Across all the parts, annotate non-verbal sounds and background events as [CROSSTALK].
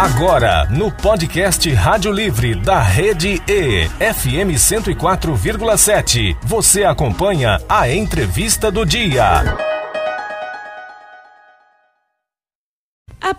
Agora, no podcast Rádio Livre da Rede E, FM 104,7, você acompanha a entrevista do dia.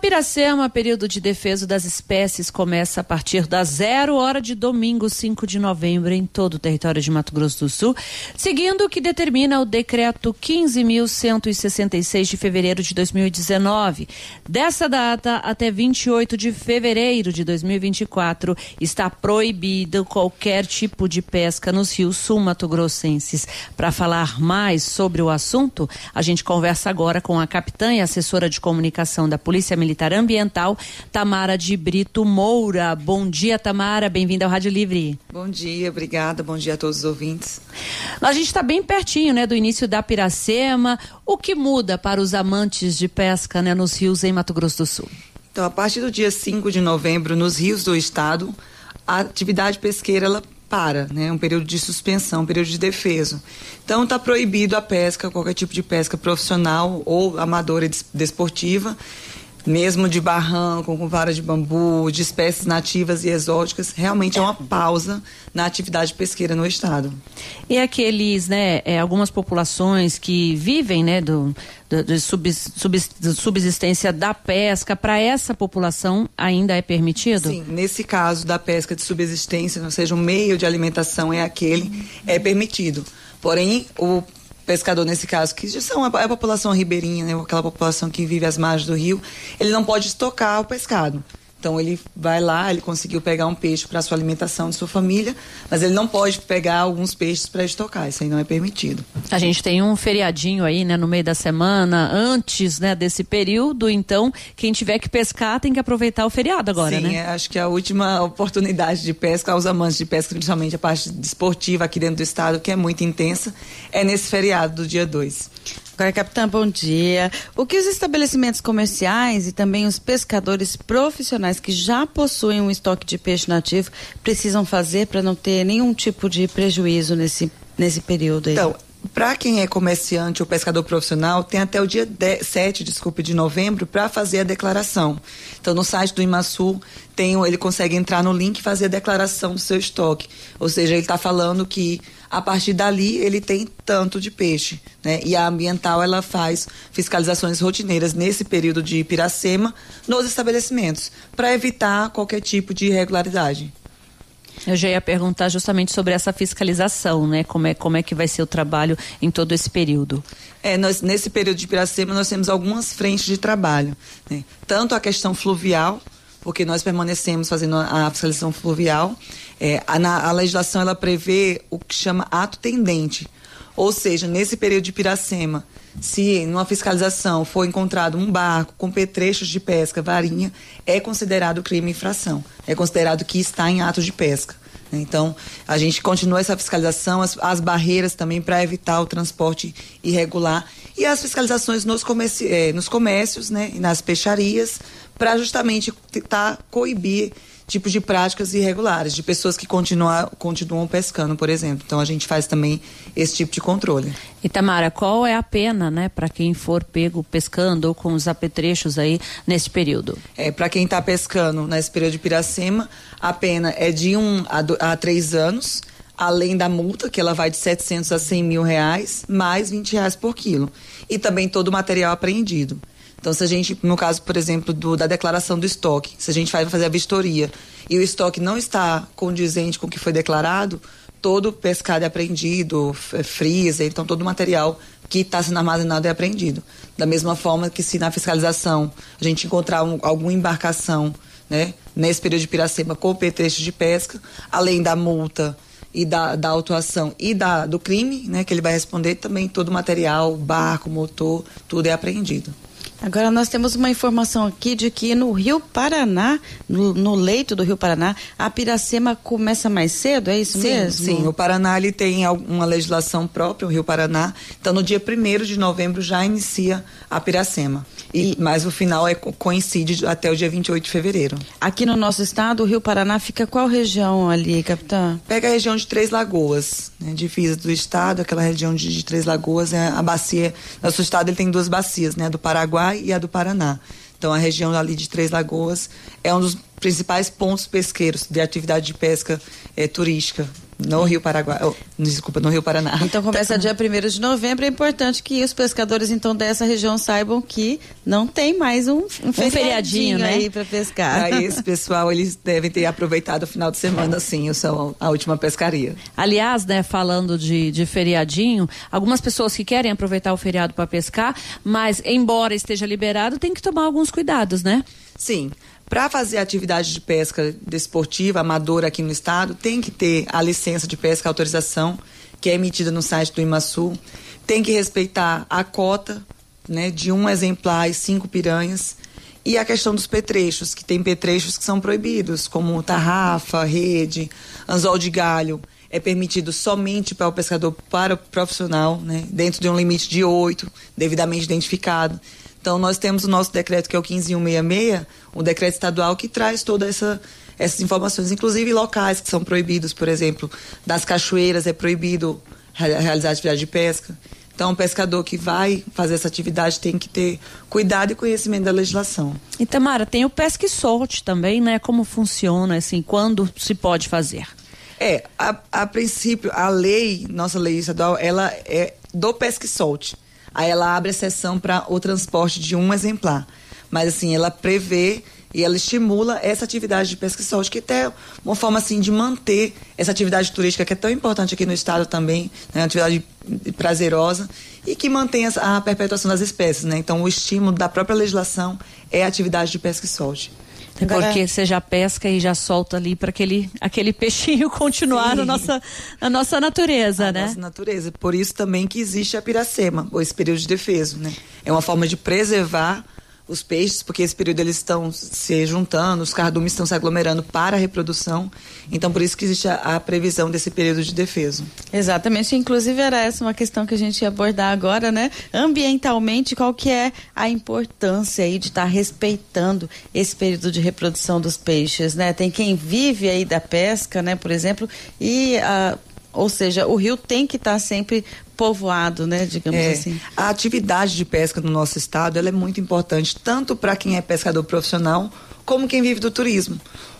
Piracema, período de defesa das espécies, começa a partir da zero hora de domingo, 5 de novembro, em todo o território de Mato Grosso do Sul, seguindo o que determina o decreto 15.166 de fevereiro de 2019. Dessa data até 28 de fevereiro de 2024, está proibido qualquer tipo de pesca nos rios sul-mato-grossenses. Para falar mais sobre o assunto, a gente conversa agora com a capitã e assessora de comunicação da Polícia Militar Ambiental, Tamara de Brito Moura. Bom dia, Tamara. Bem-vinda ao Rádio Livre. Bom dia, obrigada. Bom dia a todos os ouvintes. A gente está bem pertinho, né, do início da Piracema. O que muda para os amantes de pesca, né, nos rios em Mato Grosso do Sul? Então, a partir do dia 5 de novembro, nos rios do estado, a atividade pesqueira ela para, né? Um período de suspensão, um período de defeso. Então está proibido a pesca, qualquer tipo de pesca profissional ou amadora e desportiva mesmo de barranco, com vara de bambu, de espécies nativas e exóticas, realmente é uma pausa na atividade pesqueira no estado. E aqueles, né, é, algumas populações que vivem, né, do, do, do sub, sub, subsistência da pesca, para essa população ainda é permitido? Sim, nesse caso da pesca de subsistência, ou seja, o meio de alimentação é aquele, é permitido. Porém, o pescador nesse caso, que são a, a população ribeirinha, né, aquela população que vive às margens do rio, ele não pode estocar o pescado. Então ele vai lá, ele conseguiu pegar um peixe para sua alimentação de sua família, mas ele não pode pegar alguns peixes para estocar, isso aí não é permitido. A gente tem um feriadinho aí, né, no meio da semana, antes, né, desse período, então quem tiver que pescar tem que aproveitar o feriado agora, Sim, né? Sim, é, acho que é a última oportunidade de pesca aos amantes de pesca, principalmente a parte esportiva aqui dentro do estado, que é muito intensa, é nesse feriado do dia 2. Capitã, bom dia. O que os estabelecimentos comerciais e também os pescadores profissionais que já possuem um estoque de peixe nativo precisam fazer para não ter nenhum tipo de prejuízo nesse, nesse período aí? Então, para quem é comerciante ou pescador profissional, tem até o dia 10, 7 desculpe, de novembro para fazer a declaração. Então, no site do Imasul, tem, ele consegue entrar no link e fazer a declaração do seu estoque. Ou seja, ele está falando que a partir dali ele tem tanto de peixe. Né? E a ambiental ela faz fiscalizações rotineiras nesse período de Piracema nos estabelecimentos, para evitar qualquer tipo de irregularidade. Eu já ia perguntar justamente sobre essa fiscalização, né? Como é, como é que vai ser o trabalho em todo esse período? É, nós, nesse período de Piracema nós temos algumas frentes de trabalho. Né? Tanto a questão fluvial, porque nós permanecemos fazendo a fiscalização fluvial. É, a, na, a legislação ela prevê o que chama ato tendente. Ou seja, nesse período de Piracema, se numa fiscalização for encontrado um barco com petrechos de pesca, varinha, é considerado crime infração. É considerado que está em ato de pesca. Então, a gente continua essa fiscalização, as, as barreiras também para evitar o transporte irregular e as fiscalizações nos, comércio, eh, nos comércios né, e nas peixarias para justamente tentar coibir tipos de práticas irregulares, de pessoas que continuam, continuam pescando, por exemplo. Então a gente faz também esse tipo de controle. Itamara, qual é a pena, né, para quem for pego pescando ou com os apetrechos aí nesse período? É, para quem está pescando nesse período de Piracema, a pena é de um a, do, a três anos, além da multa, que ela vai de 700 a 100 mil reais, mais 20 reais por quilo. E também todo o material apreendido. Então, se a gente, no caso, por exemplo, do, da declaração do estoque, se a gente vai fazer a vistoria e o estoque não está condizente com o que foi declarado, todo pescado é apreendido, é, frisa, então todo o material que está sendo armazenado é apreendido. Da mesma forma que se na fiscalização a gente encontrar um, alguma embarcação, né, nesse período de Piracema com petrecho de pesca, além da multa e da, da autuação e da, do crime, né, que ele vai responder, também todo o material, barco, motor, tudo é apreendido. Agora nós temos uma informação aqui de que no Rio Paraná, no, no, leito do Rio Paraná, a piracema começa mais cedo, é isso sim, mesmo? Sim, o Paraná ele tem uma legislação própria, o Rio Paraná. Então no dia 1 de novembro já inicia a piracema. E, e, mas o final é, coincide até o dia 28 de fevereiro. Aqui no nosso estado, o Rio Paraná fica qual região ali, capitão? Pega a região de Três Lagoas, né, divisa do estado, aquela região de, de Três Lagoas, é a bacia. Nosso estado ele tem duas bacias, né, do Paraguai e a do Paraná. Então, a região ali de Três Lagoas é um dos principais pontos pesqueiros de atividade de pesca é, turística no Rio Paraguai, oh, desculpa, no Rio Paraná. Então começa dia 1 de novembro, é importante que os pescadores então dessa região saibam que não tem mais um, um, um feriadinho, né? aí para pescar. Aí esse pessoal, eles devem ter aproveitado o final de semana sim, o são a última pescaria. Aliás, né, falando de, de feriadinho, algumas pessoas que querem aproveitar o feriado para pescar, mas embora esteja liberado, tem que tomar alguns cuidados, né? Sim. Para fazer atividade de pesca desportiva, amadora aqui no estado, tem que ter a licença de pesca, a autorização, que é emitida no site do IMASU. Tem que respeitar a cota né, de um exemplar e cinco piranhas. E a questão dos petrechos, que tem petrechos que são proibidos, como tarrafa, rede, anzol de galho. É permitido somente para o pescador, para o profissional, né, dentro de um limite de oito, devidamente identificado. Então, nós temos o nosso decreto, que é o 15166, um decreto estadual que traz toda essa essas informações, inclusive locais que são proibidos, por exemplo, das cachoeiras é proibido realizar atividade de pesca. Então, o pescador que vai fazer essa atividade tem que ter cuidado e conhecimento da legislação. E Tamara, tem o pesca e solte também, né? Como funciona, assim, quando se pode fazer? É, a, a princípio, a lei, nossa lei estadual, ela é do pesca e solte. Aí ela abre exceção para o transporte de um exemplar. Mas assim, ela prevê e ela estimula essa atividade de pesca e solte, que é uma forma assim de manter essa atividade turística que é tão importante aqui no estado também, né, uma atividade prazerosa e que mantém a perpetuação das espécies, né? Então o estímulo da própria legislação é a atividade de pesca e solte. Porque você já pesca e já solta ali para aquele, aquele peixinho [LAUGHS] continuar na nossa, na nossa natureza, a né? Nossa natureza. Por isso também que existe a piracema, ou esse período de defeso, né? É uma forma de preservar os peixes, porque esse período eles estão se juntando, os cardumes estão se aglomerando para a reprodução. Então, por isso que existe a, a, previsão desse período de defeso. Exatamente. Inclusive, era essa uma questão que a gente ia abordar agora, né? Ambientalmente, qual que é a importância aí de estar tá respeitando esse período de reprodução dos peixes, né? Tem quem vive aí da pesca, né, por exemplo, e a ou seja, o rio tem que estar tá sempre povoado, né, digamos é, assim. A atividade de pesca no nosso estado ela é muito importante, tanto para quem é pescador profissional, como quem vive do turismo.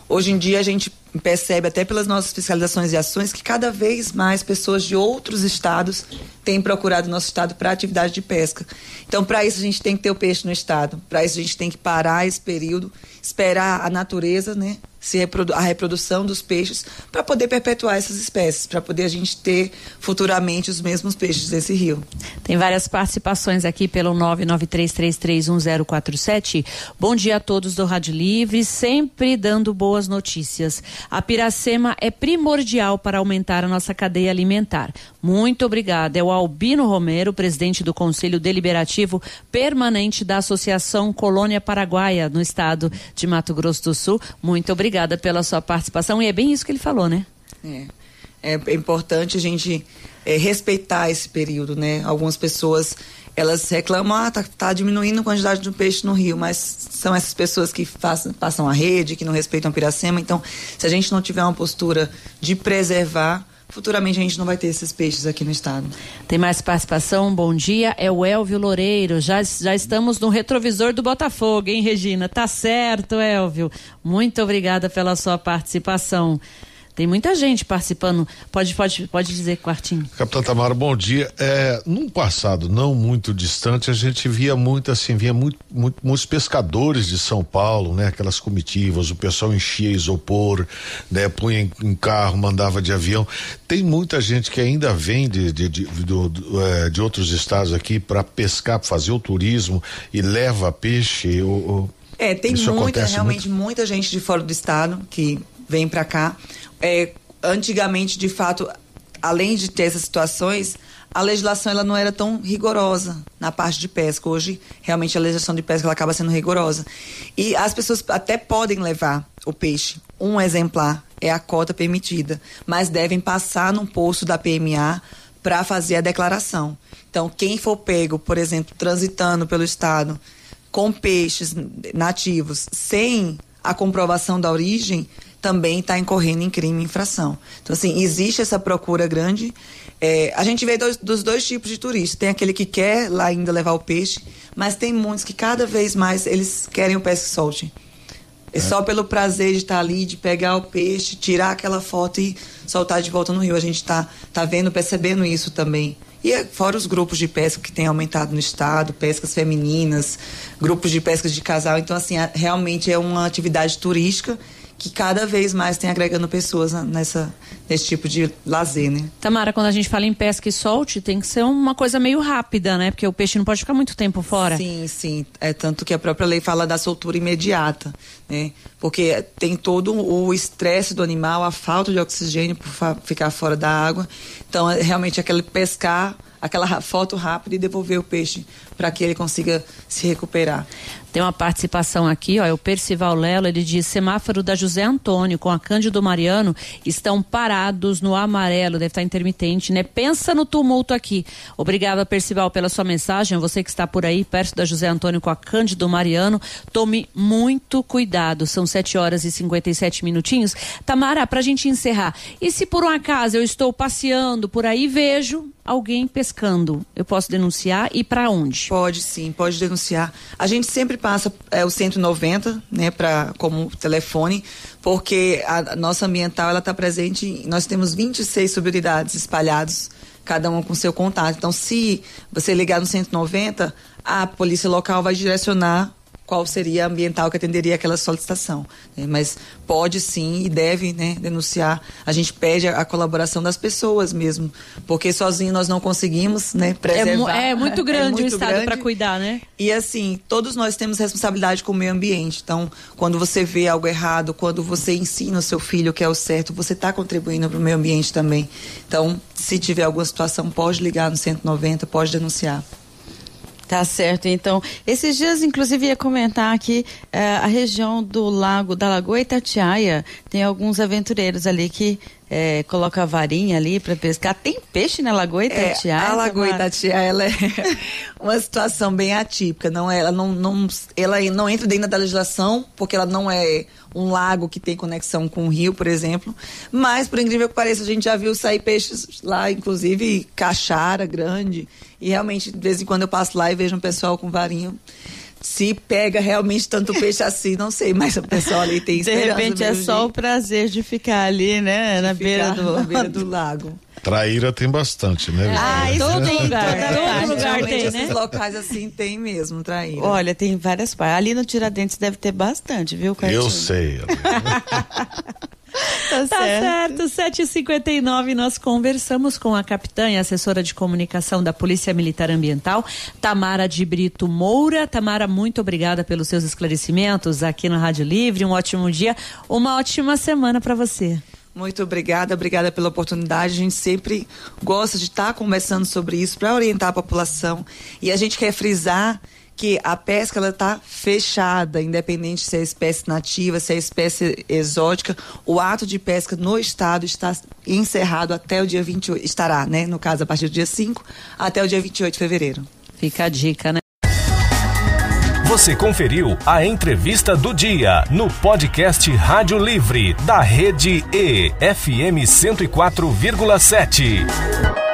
Hoje em dia a gente percebe até pelas nossas fiscalizações e ações que cada vez mais pessoas de outros estados têm procurado o nosso estado para atividade de pesca. Então, para isso a gente tem que ter o peixe no estado. Para isso a gente tem que parar esse período, esperar a natureza, né, reprodu a reprodução dos peixes para poder perpetuar essas espécies, para poder a gente ter futuramente os mesmos peixes desse rio. Tem várias participações aqui pelo 993331047. Bom dia a todos do Rádio Livre, sempre dando boas notícias. A piracema é primordial para aumentar a nossa cadeia alimentar. Muito obrigada. É o Albino Romero, presidente do Conselho Deliberativo Permanente da Associação Colônia Paraguaia, no estado de Mato Grosso do Sul. Muito obrigada obrigada pela sua participação. E é bem isso que ele falou, né? É, é importante a gente é, respeitar esse período, né? Algumas pessoas elas reclamam, ah, tá, tá, diminuindo a quantidade de peixe no rio, mas são essas pessoas que façam, passam a rede, que não respeitam a piracema. Então, se a gente não tiver uma postura de preservar, futuramente a gente não vai ter esses peixes aqui no estado. Tem mais participação? Bom dia, é o Elvio Loureiro. Já, já estamos no retrovisor do Botafogo, hein, Regina? Tá certo, Elvio. Muito obrigada pela sua participação. Tem muita gente participando. Pode, pode, pode dizer, Quartinho. Capitão Tamara, bom dia. É, num passado não muito distante, a gente via muito assim, via muito, muito, muitos pescadores de São Paulo, né? Aquelas comitivas, o pessoal enchia isopor, né? Punha em, em carro, mandava de avião. Tem muita gente que ainda vem de, de, de, de, é, de outros estados aqui para pescar, fazer o turismo e leva peixe. Ou, ou... É, tem muita, realmente muito? muita gente de fora do estado que vem para cá é, antigamente, de fato, além de ter essas situações, a legislação ela não era tão rigorosa na parte de pesca. Hoje, realmente, a legislação de pesca ela acaba sendo rigorosa. E as pessoas até podem levar o peixe, um exemplar é a cota permitida, mas devem passar num posto da PMA para fazer a declaração. Então, quem for pego, por exemplo, transitando pelo estado com peixes nativos sem a comprovação da origem, também está incorrendo em crime e infração. Então, assim, existe essa procura grande. É, a gente vê dois, dos dois tipos de turistas. Tem aquele que quer lá ainda levar o peixe, mas tem muitos que cada vez mais eles querem o pesque solte. É, é só pelo prazer de estar ali, de pegar o peixe, tirar aquela foto e soltar de volta no rio. A gente está tá vendo, percebendo isso também. E é, fora os grupos de pesca que têm aumentado no estado, pescas femininas, grupos de pescas de casal. Então, assim, realmente é uma atividade turística que cada vez mais tem agregando pessoas nessa, nesse tipo de lazer, né? Tamara, quando a gente fala em pesca e solte, tem que ser uma coisa meio rápida, né? Porque o peixe não pode ficar muito tempo fora. Sim, sim. É tanto que a própria lei fala da soltura imediata, né? Porque tem todo o estresse do animal, a falta de oxigênio por ficar fora da água. Então, é realmente aquele pescar aquela foto rápida e devolver o peixe para que ele consiga se recuperar. Tem uma participação aqui, ó, é o Percival Lelo, ele diz: semáforo da José Antônio com a Cândido Mariano estão parados no amarelo, deve estar intermitente, né? Pensa no tumulto aqui. Obrigada, Percival, pela sua mensagem. Você que está por aí, perto da José Antônio com a Cândido Mariano, tome muito cuidado. São 7 horas e 57 minutinhos. Tamara, para a gente encerrar, e se por um acaso eu estou passeando por aí vejo alguém pescando, eu posso denunciar e para onde? Pode sim, pode denunciar. A gente sempre passa é, o 190, né, para como telefone, porque a, a nossa ambiental ela está presente. Nós temos 26 subunidades espalhados, cada uma com seu contato. Então, se você ligar no 190, a polícia local vai direcionar qual seria a ambiental que atenderia aquela solicitação. Né? Mas pode sim e deve né, denunciar. A gente pede a, a, colaboração das pessoas mesmo, porque sozinho nós não conseguimos né, preservar. É, [LAUGHS] é muito grande é muito o Estado para cuidar, né? E assim, todos nós temos responsabilidade com o meio ambiente. Então, quando você vê algo errado, quando você ensina o seu filho que é o certo, você está contribuindo para o meio ambiente também. Então, se tiver alguma situação, pode ligar no 190, pode denunciar. Tá certo. Então, esses dias, inclusive, ia comentar aqui eh, a região do lago, da Lagoa Itatiaia, tem alguns aventureiros ali que é, coloca a varinha ali para pescar. Tem peixe na Lagoa Itatiaia? É, a Lagoa Itatiaia ela é [LAUGHS] uma situação bem atípica. Não é, ela, não, não, ela não entra dentro da legislação, porque ela não é um lago que tem conexão com o rio, por exemplo. Mas, por incrível que pareça, a gente já viu sair peixes lá, inclusive caixara grande. E realmente, de vez em quando eu passo lá e vejo um pessoal com varinho se pega realmente tanto peixe assim, não sei, mas o pessoal ali tem esperança. De repente é só o prazer de ficar ali, né, [LAUGHS] na beira, do... na beira do lago. Traíra tem bastante, né? Ah, isso todo lugar. Todo lugar tem, né? Esses locais assim tem mesmo, traíra. Olha, tem várias partes. Ali no Tiradentes deve ter bastante, viu, Cartinho? Eu sei. [LAUGHS] Tá, tá certo. certo, 7h59 nós conversamos com a capitã e assessora de comunicação da Polícia Militar Ambiental, Tamara de Brito Moura. Tamara, muito obrigada pelos seus esclarecimentos aqui na Rádio Livre. Um ótimo dia, uma ótima semana para você. Muito obrigada, obrigada pela oportunidade. A gente sempre gosta de estar conversando sobre isso para orientar a população. E a gente quer frisar que a pesca ela está fechada, independente se é espécie nativa, se é espécie exótica. O ato de pesca no estado está encerrado até o dia 28, estará, né? No caso, a partir do dia 5 até o dia 28 de fevereiro. Fica a dica, né? Você conferiu a entrevista do dia no podcast Rádio Livre da Rede E FM 104,7.